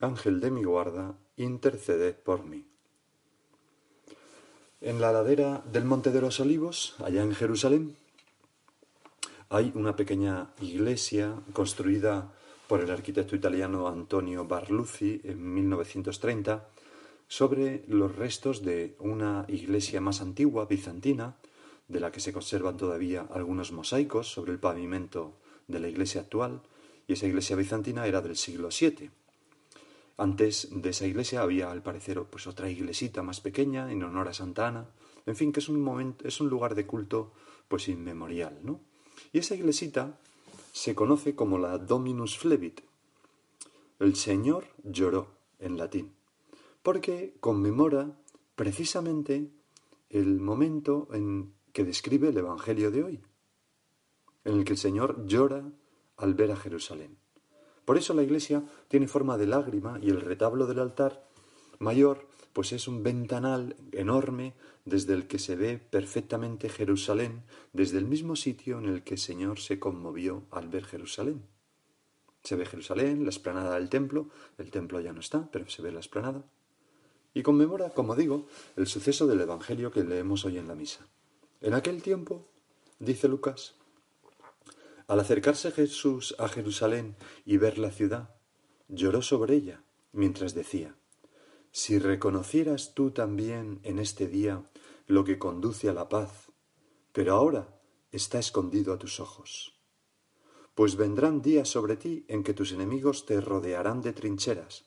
Ángel de mi guarda, interceded por mí. En la ladera del Monte de los Olivos, allá en Jerusalén, hay una pequeña iglesia construida por el arquitecto italiano Antonio Barluzzi en 1930 sobre los restos de una iglesia más antigua, bizantina, de la que se conservan todavía algunos mosaicos sobre el pavimento de la iglesia actual, y esa iglesia bizantina era del siglo VII. Antes de esa iglesia había, al parecer, pues otra iglesita más pequeña en honor a Santa Ana. En fin, que es un momento, es un lugar de culto, pues inmemorial, ¿no? Y esa iglesita se conoce como la Dominus Flevit. El Señor lloró en latín, porque conmemora precisamente el momento en que describe el Evangelio de hoy, en el que el Señor llora al ver a Jerusalén. Por eso la iglesia tiene forma de lágrima y el retablo del altar mayor pues es un ventanal enorme desde el que se ve perfectamente Jerusalén, desde el mismo sitio en el que el Señor se conmovió al ver Jerusalén. Se ve Jerusalén, la esplanada del templo, el templo ya no está, pero se ve la esplanada. Y conmemora, como digo, el suceso del Evangelio que leemos hoy en la misa. En aquel tiempo, dice Lucas, al acercarse Jesús a Jerusalén y ver la ciudad, lloró sobre ella, mientras decía, Si reconocieras tú también en este día lo que conduce a la paz, pero ahora está escondido a tus ojos. Pues vendrán días sobre ti en que tus enemigos te rodearán de trincheras,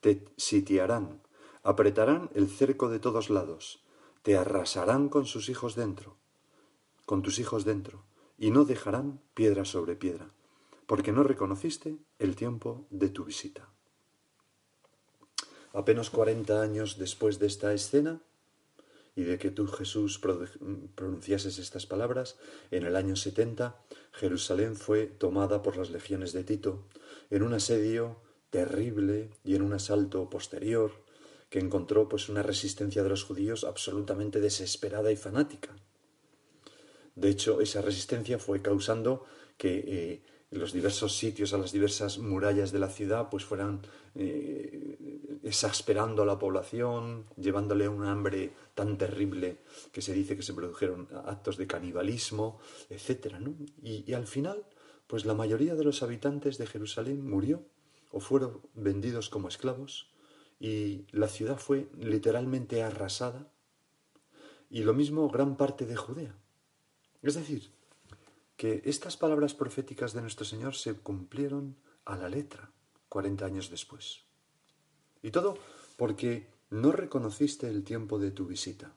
te sitiarán, apretarán el cerco de todos lados, te arrasarán con sus hijos dentro, con tus hijos dentro, y no dejarán piedra sobre piedra, porque no reconociste el tiempo de tu visita. Apenas cuarenta años después de esta escena y de que tú, Jesús, pronunciases estas palabras, en el año setenta, Jerusalén fue tomada por las legiones de Tito en un asedio terrible y en un asalto posterior que encontró pues una resistencia de los judíos absolutamente desesperada y fanática. De hecho, esa resistencia fue causando que eh, los diversos sitios, a las diversas murallas de la ciudad, pues fueran eh, exasperando a la población, llevándole un hambre tan terrible que se dice que se produjeron actos de canibalismo, etc. Y, y al final, pues la mayoría de los habitantes de Jerusalén murió o fueron vendidos como esclavos y la ciudad fue literalmente arrasada y lo mismo gran parte de Judea. Es decir, que estas palabras proféticas de nuestro Señor se cumplieron a la letra cuarenta años después. Y todo porque no reconociste el tiempo de tu visita.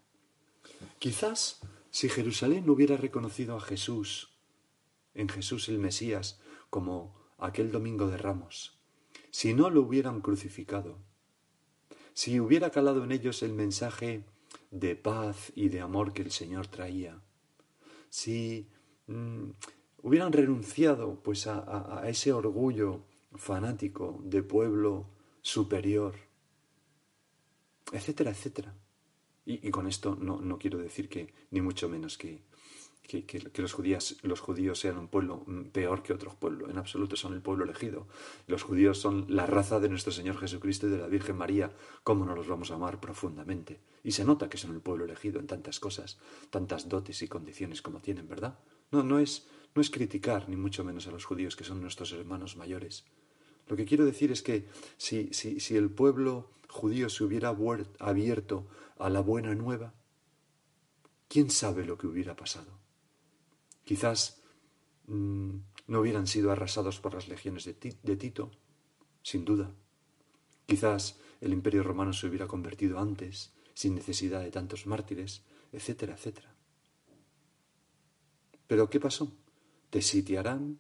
Quizás si Jerusalén hubiera reconocido a Jesús, en Jesús el Mesías, como aquel domingo de ramos, si no lo hubieran crucificado, si hubiera calado en ellos el mensaje de paz y de amor que el Señor traía, si mm, hubieran renunciado pues a, ese orgullo fanático de pueblo superior, etcétera, etcétera. Y, con esto no, no, quiero decir que, ni mucho menos que, que, los, judíos, los judíos sean un pueblo peor que otros pueblos. En absoluto son el pueblo elegido. Los judíos son la raza de nuestro Señor Jesucristo y de la Virgen María. ¿Cómo no los vamos a amar profundamente? Y se nota que son el pueblo elegido en tantas cosas, tantas dotes y condiciones como tienen, ¿verdad? No, no es, no es criticar ni mucho menos a los judíos que son nuestros hermanos mayores. Lo que quiero decir es que si, si, si el pueblo judío se hubiera abierto a la buena nueva, ¿quién sabe lo que hubiera pasado? Quizás mm, no hubieran sido arrasados por las legiones de, Tito, sin duda. Quizás el imperio romano se hubiera convertido antes, sin necesidad de tantos mártires, etcétera, etcétera. Pero ¿qué pasó? Te sitiarán,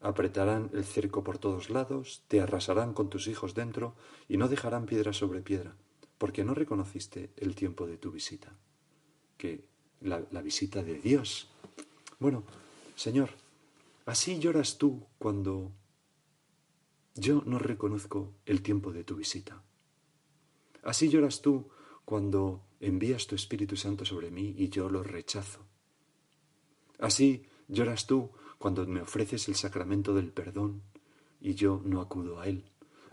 apretarán el cerco por todos lados, te arrasarán con tus hijos dentro y no dejarán piedra sobre piedra, porque no reconociste el tiempo de tu visita, que la, la visita de Dios. Bueno, Señor, así lloras tú cuando yo no reconozco el tiempo de tu visita. Así lloras tú cuando envías tu Espíritu Santo sobre mí y yo lo rechazo. Así lloras tú cuando me ofreces el sacramento del perdón y yo no acudo a él.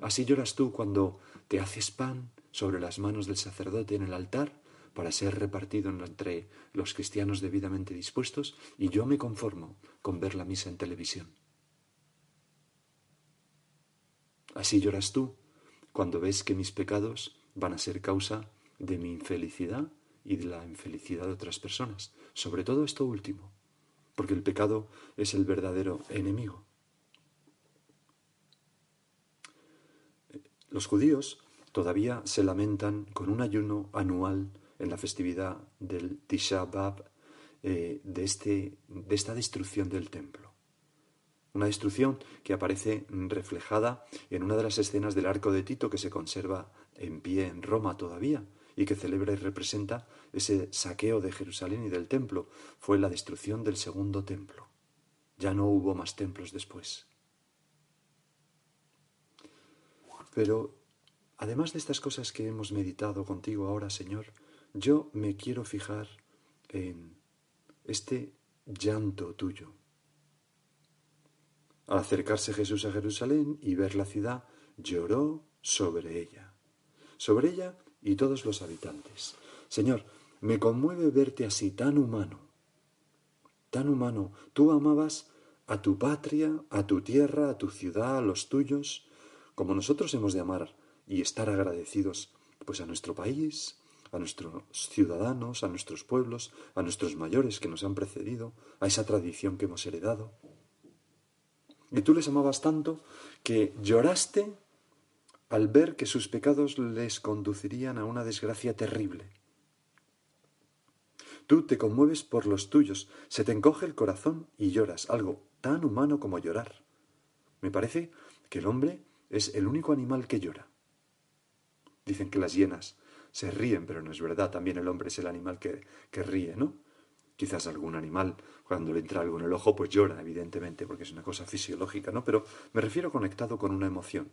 Así lloras tú cuando te haces pan sobre las manos del sacerdote en el altar para ser repartido entre los cristianos debidamente dispuestos y yo me conformo con ver la misa en televisión. Así lloras tú cuando ves que mis pecados van a ser causa de mi infelicidad y de la infelicidad de otras personas, sobre todo esto último porque el pecado es el verdadero enemigo. Los judíos todavía se lamentan con un ayuno anual en la festividad del Tisha eh, de, este, de esta destrucción del templo. Una destrucción que aparece reflejada en una de las escenas del arco de Tito que se conserva en pie en Roma todavía, y que celebra y representa ese saqueo de Jerusalén y del templo. Fue la destrucción del segundo templo. Ya no hubo más templos después. Pero, además de estas cosas que hemos meditado contigo ahora, Señor, yo me quiero fijar en este llanto tuyo. Al acercarse Jesús a Jerusalén y ver la ciudad, lloró sobre ella. Sobre ella y todos los habitantes. Señor, me conmueve verte así, tan humano, tan humano. Tú amabas a tu patria, a tu tierra, a tu ciudad, a los tuyos, como nosotros hemos de amar y estar agradecidos, pues a nuestro país, a nuestros ciudadanos, a nuestros pueblos, a nuestros mayores que nos han precedido, a esa tradición que hemos heredado. Y tú les amabas tanto que lloraste al ver que sus pecados les conducirían a una desgracia terrible. Tú te conmueves por los tuyos, se te encoge el corazón y lloras, algo tan humano como llorar. Me parece que el hombre es el único animal que llora. Dicen que las hienas se ríen, pero no es verdad, también el hombre es el animal que, que ríe, ¿no? Quizás algún animal, cuando le entra algo en el ojo, pues llora, evidentemente, porque es una cosa fisiológica, ¿no? Pero me refiero conectado con una emoción.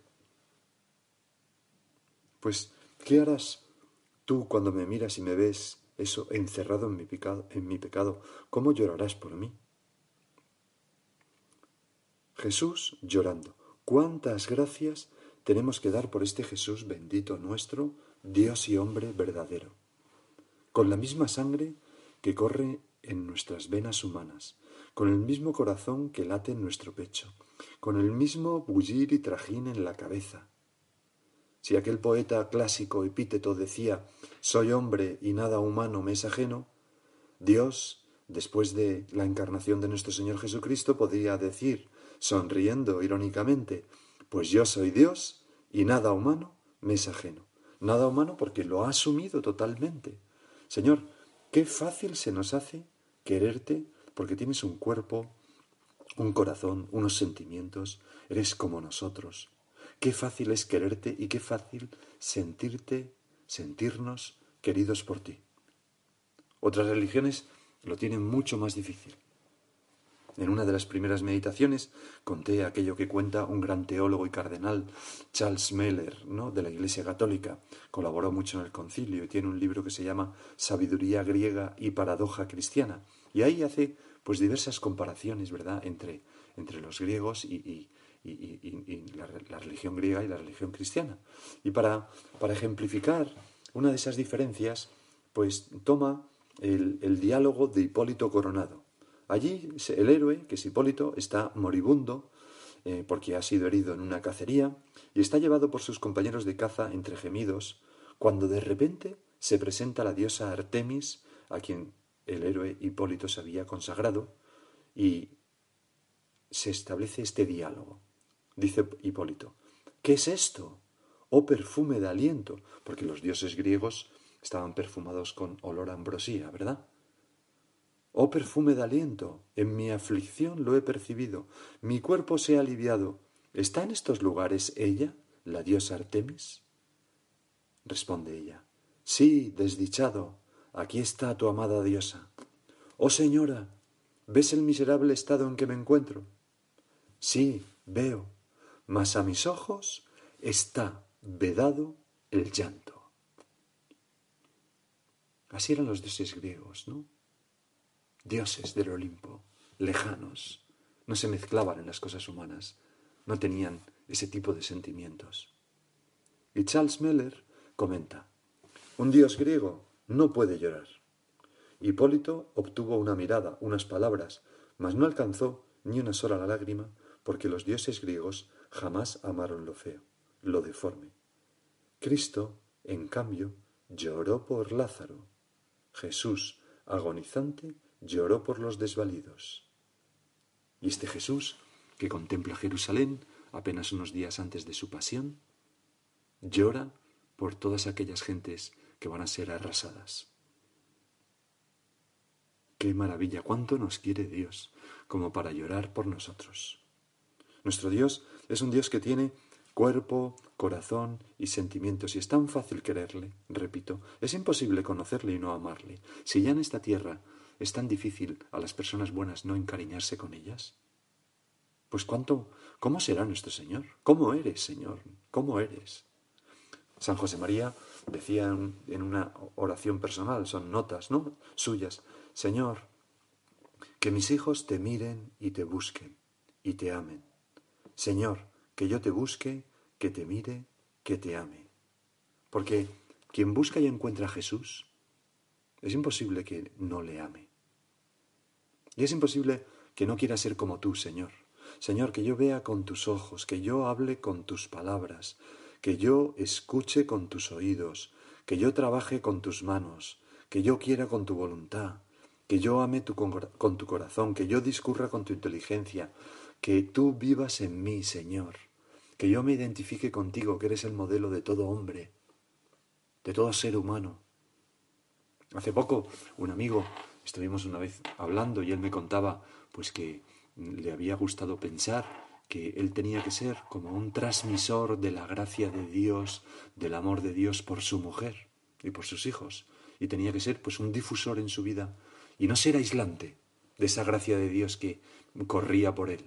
Pues, ¿qué harás tú cuando me miras y me ves eso encerrado en mi? En mi pecado? ¿Cómo llorarás por mí? Jesús llorando. ¿Cuántas gracias tenemos que dar por este Jesús bendito nuestro, Dios y hombre verdadero? Con la misma sangre que corre en nuestras venas humanas, con el mismo corazón que late en nuestro pecho, con el mismo bullir y trajín en la cabeza, si aquel poeta clásico epíteto decía soy hombre y nada humano me es ajeno, Dios, después de la encarnación de nuestro Señor Jesucristo, podría decir, sonriendo irónicamente, pues yo soy Dios y nada humano me es ajeno. Nada humano porque lo ha asumido totalmente. Señor, qué fácil se nos hace quererte porque tienes un cuerpo, un corazón, unos sentimientos, eres como nosotros. Qué fácil es quererte y qué fácil sentirte, sentirnos queridos por ti. Otras religiones lo tienen mucho más difícil. En una de las primeras meditaciones conté aquello que cuenta un gran teólogo y cardenal, Charles Meller, ¿no? de la Iglesia Católica. Colaboró mucho en el concilio y tiene un libro que se llama Sabiduría griega y paradoja cristiana. Y ahí hace pues diversas comparaciones, ¿verdad?, entre, entre los griegos y, y, la, religión griega y la religión cristiana. Y para, para, ejemplificar una de esas diferencias, pues toma el, diálogo de Hipólito Coronado. Allí el héroe, que es Hipólito, está moribundo eh, porque ha sido herido en una cacería y está llevado por sus compañeros de caza entre gemidos, cuando de repente se presenta la diosa Artemis, a quien el héroe Hipólito se había consagrado, y se establece este diálogo. Dice Hipólito, ¿qué es esto? Oh perfume de aliento, porque los dioses griegos estaban perfumados con olor a ambrosía, ¿verdad? Oh perfume de aliento, en mi aflicción lo he percibido, mi cuerpo se ha aliviado. ¿Está en estos lugares ella, la diosa Artemis? Responde ella, Sí, desdichado, aquí está tu amada diosa. Oh señora, ¿ves el miserable estado en que me encuentro? Sí, veo, mas a mis ojos está vedado el llanto. Así eran los dioses griegos, ¿no? Dioses del Olimpo, lejanos, no se mezclaban en las cosas humanas, no tenían ese tipo de sentimientos. Y Charles Meller comenta, un dios griego no puede llorar. Hipólito obtuvo una mirada, unas palabras, mas no alcanzó ni una sola lágrima, porque los dioses griegos jamás amaron lo feo, lo deforme. Cristo, en cambio, lloró por Lázaro, Jesús, agonizante, lloró por los desvalidos. Y este Jesús, que contempla Jerusalén apenas unos días antes de su pasión, llora por todas aquellas gentes que van a ser arrasadas. Qué maravilla, cuánto nos quiere Dios como para llorar por nosotros. Nuestro Dios es un Dios que tiene cuerpo, corazón y sentimientos, y es tan fácil quererle, repito, es imposible conocerle y no amarle. Si ya en esta tierra es tan difícil a las personas buenas no encariñarse con ellas, pues cuánto, ¿cómo será nuestro Señor? ¿Cómo eres, Señor? ¿Cómo eres? San José María decía en una oración personal, son notas, ¿no? Suyas, Señor, que mis hijos te miren y te busquen y te amen. Señor, que yo te busque, que te mire, que te ame. Porque quien busca y encuentra a Jesús, es imposible que no le ame. Y es imposible que no quiera ser como tú, Señor. Señor, que yo vea con tus ojos, que yo hable con tus palabras, que yo escuche con tus oídos, que yo trabaje con tus manos, que yo quiera con tu voluntad, que yo ame con tu corazón, que yo discurra con tu inteligencia, que tú vivas en mí, Señor que yo me identifique contigo, que eres el modelo de todo hombre, de todo ser humano. Hace poco un amigo, estuvimos una vez hablando y él me contaba pues que le había gustado pensar que él tenía que ser como un transmisor de la gracia de Dios, del amor de Dios por su mujer y por sus hijos, y tenía que ser pues un difusor en su vida y no ser aislante de esa gracia de Dios que corría por él.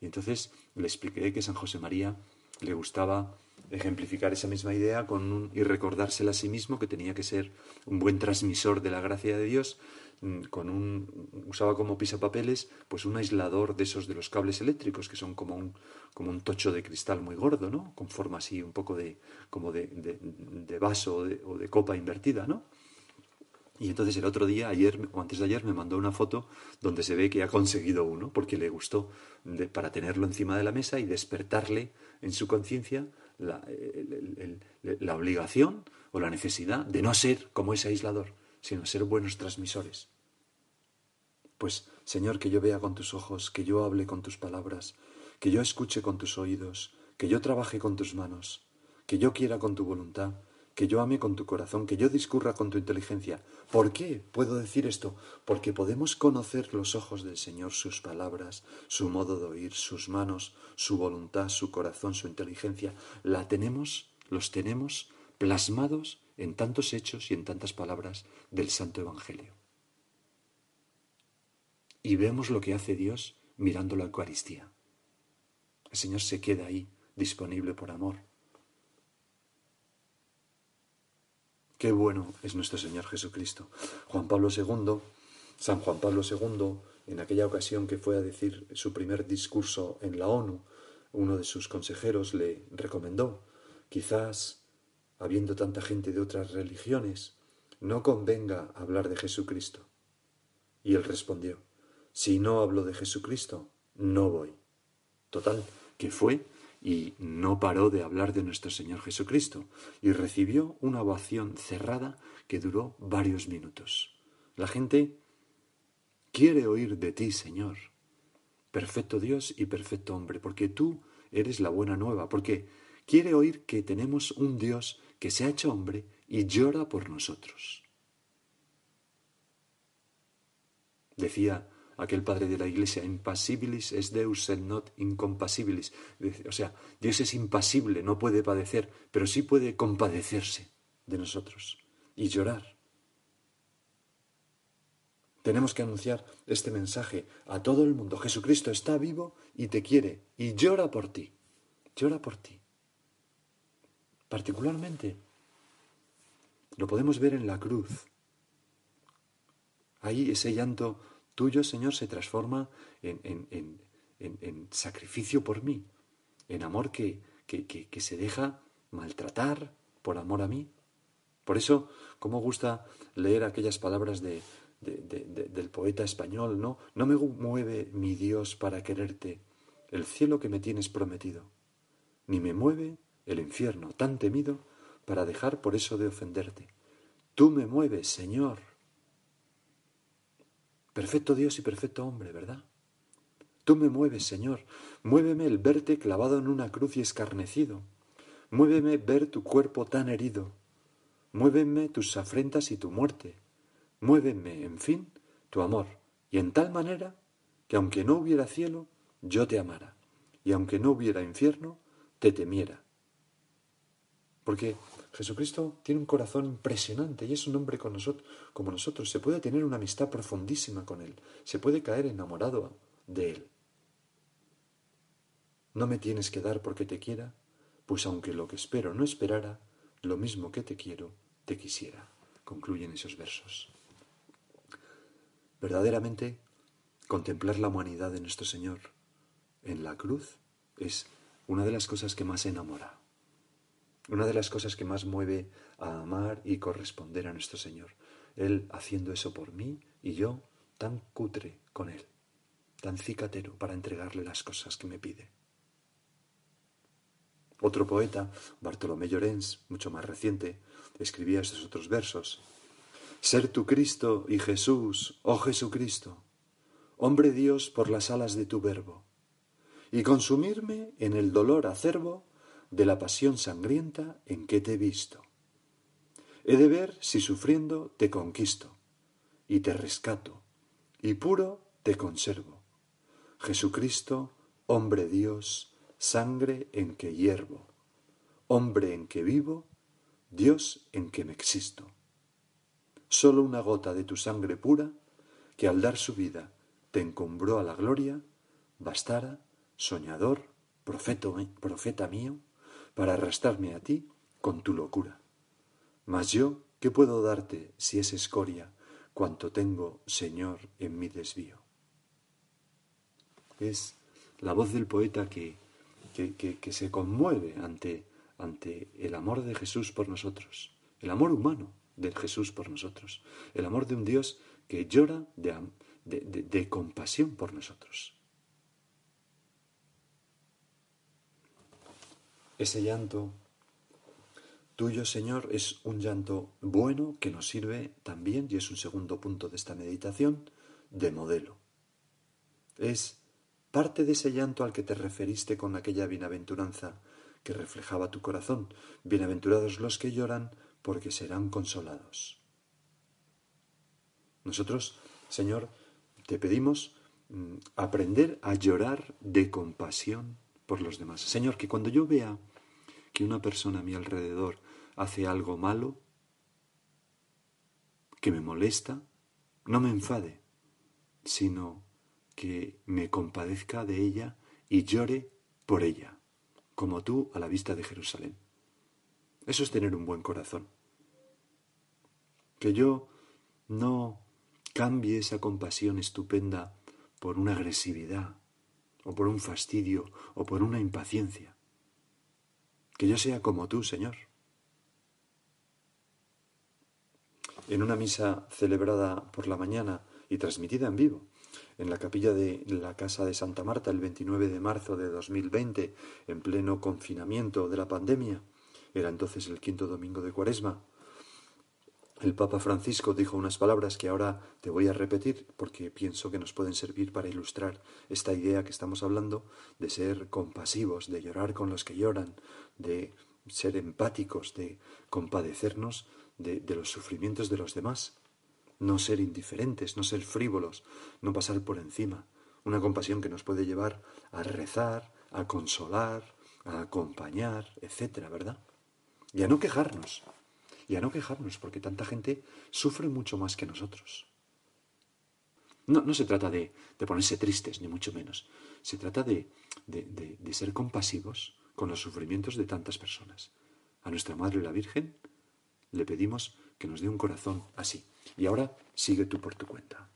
Y entonces le expliqué que San José María le gustaba ejemplificar esa misma idea con un, y recordársela a sí mismo que tenía que ser un buen transmisor de la gracia de Dios, mm, con un usaba como pisapapeles pues un aislador de esos de los cables eléctricos que son como un como un tocho de cristal muy gordo, ¿no? Con forma así un poco de como de, de, vaso o de, o de copa invertida, ¿no? Y entonces el otro día, ayer o antes de ayer, me mandó una foto donde se ve que ha conseguido uno, porque le gustó para tenerlo encima de la mesa y despertarle en su conciencia la, obligación o la necesidad de no ser como ese aislador, sino ser buenos transmisores. Pues, Señor, que yo vea con tus ojos, que yo hable con tus palabras, que yo escuche con tus oídos, que yo trabaje con tus manos, que yo quiera con tu voluntad, que yo ame con tu corazón, que yo discurra con tu inteligencia. ¿Por qué puedo decir esto? Porque podemos conocer los ojos del Señor, sus palabras, su modo de oír, sus manos, su voluntad, su corazón, su inteligencia. La tenemos, los tenemos plasmados en tantos hechos y en tantas palabras del Santo Evangelio. Y vemos lo que hace Dios mirando la Eucaristía. El Señor se queda ahí, disponible por amor Qué bueno es nuestro Señor Jesucristo. Juan Pablo II, San Juan Pablo II, en aquella ocasión que fue a decir su primer discurso en la ONU, uno de sus consejeros le recomendó, quizás, habiendo tanta gente de otras religiones, no convenga hablar de Jesucristo. Y él respondió, si no hablo de Jesucristo, no voy. Total, que fue y no paró de hablar de nuestro Señor Jesucristo y recibió una ovación cerrada que duró varios minutos. La gente quiere oír de ti, Señor, perfecto Dios y perfecto hombre, porque tú eres la buena nueva, porque quiere oír que tenemos un Dios que se ha hecho hombre y llora por nosotros. Decía aquel padre de la iglesia, impasibilis es Deus et not incompasibilis. O sea, Dios es impasible, no puede padecer, pero sí puede compadecerse de nosotros y llorar. Tenemos que anunciar este mensaje a todo el mundo. Jesucristo está vivo y te quiere y llora por ti. Llora por ti. Particularmente lo podemos ver en la cruz. Ahí ese llanto tuyo, Señor, se transforma en, sacrificio por mí, en amor que, que, se deja maltratar por amor a mí. Por eso, como gusta leer aquellas palabras de, del poeta español, ¿no? No me mueve mi Dios para quererte el cielo que me tienes prometido, ni me mueve el infierno tan temido para dejar por eso de ofenderte. Tú me mueves, Señor. Perfecto Dios y perfecto hombre, ¿verdad? Tú me mueves, Señor. Muéveme el verte clavado en una cruz y escarnecido. Muéveme ver tu cuerpo tan herido. Muéveme tus afrentas y tu muerte. Muéveme, en fin, tu amor, y en tal manera que aunque no hubiera cielo, yo te amara, y aunque no hubiera infierno, te temiera. Porque Jesucristo tiene un corazón impresionante y es un hombre con nosotros, como nosotros. Se puede tener una amistad profundísima con Él, se puede caer enamorado de Él. No me tienes que dar porque te quiera, pues aunque lo que espero no esperara, lo mismo que te quiero, te quisiera. Concluyen esos versos. Verdaderamente, contemplar la humanidad de nuestro Señor en la cruz es una de las cosas que más enamora, una de las cosas que más mueve a amar y corresponder a nuestro Señor. Él haciendo eso por mí y yo tan cutre con Él, tan cicatero para entregarle las cosas que me pide. Otro poeta, Bartolomé Llorens, mucho más reciente, escribía estos otros versos ser tu Cristo y Jesús, oh Jesucristo, hombre Dios por las alas de tu verbo, y consumirme en el dolor acerbo de la pasión sangrienta en que te he visto. He de ver si sufriendo te conquisto, y te rescato, y puro te conservo. Jesucristo, hombre Dios, sangre en que hiervo, hombre en que vivo, Dios en que me existo sólo una gota de tu sangre pura, que al dar su vida te encumbró a la gloria, bastara, soñador, profeta, profeta mío, para arrastrarme a ti con tu locura. Mas yo, ¿qué puedo darte si es escoria cuanto tengo, Señor, en mi desvío? Es la voz del poeta que, que, que se conmueve ante, ante el amor de Jesús por nosotros, el amor humano, de Jesús por nosotros, el amor de un Dios que llora de, de, compasión por nosotros. Ese llanto tuyo, Señor, es un llanto bueno que nos sirve también, y es un segundo punto de esta meditación, de modelo. Es parte de ese llanto al que te referiste con aquella bienaventuranza que reflejaba tu corazón. Bienaventurados los que lloran, porque serán consolados. Nosotros, Señor, te pedimos mm, aprender a llorar de compasión por los demás. Señor, que cuando yo vea que una persona a mi alrededor hace algo malo, que me molesta, no me enfade, sino que me compadezca de ella y llore por ella, como tú a la vista de Jerusalén. Eso es tener un buen corazón. Que yo no cambie esa compasión estupenda por una agresividad, o por un fastidio, o por una impaciencia. Que yo sea como tú, Señor. En una misa celebrada por la mañana y transmitida en vivo en la capilla de la Casa de Santa Marta el 29 de marzo de 2020, en pleno confinamiento de la pandemia, era entonces el quinto domingo de Cuaresma. El Papa Francisco dijo unas palabras que ahora te voy a repetir porque pienso que nos pueden servir para ilustrar esta idea que estamos hablando de ser compasivos, de llorar con los que lloran, de ser empáticos, de compadecernos de, los sufrimientos de los demás. no ser indiferentes, no ser frívolos, no pasar por encima. Una compasión que nos puede llevar a rezar, a consolar, a acompañar, etcétera, ¿verdad? Y a no quejarnos. Y a no quejarnos, porque tanta gente sufre mucho más que nosotros. No, no se trata de, ponerse tristes, ni mucho menos. Se trata de, de ser compasivos con los sufrimientos de tantas personas. A nuestra Madre la Virgen le pedimos que nos dé un corazón así. Y ahora sigue tú por tu cuenta.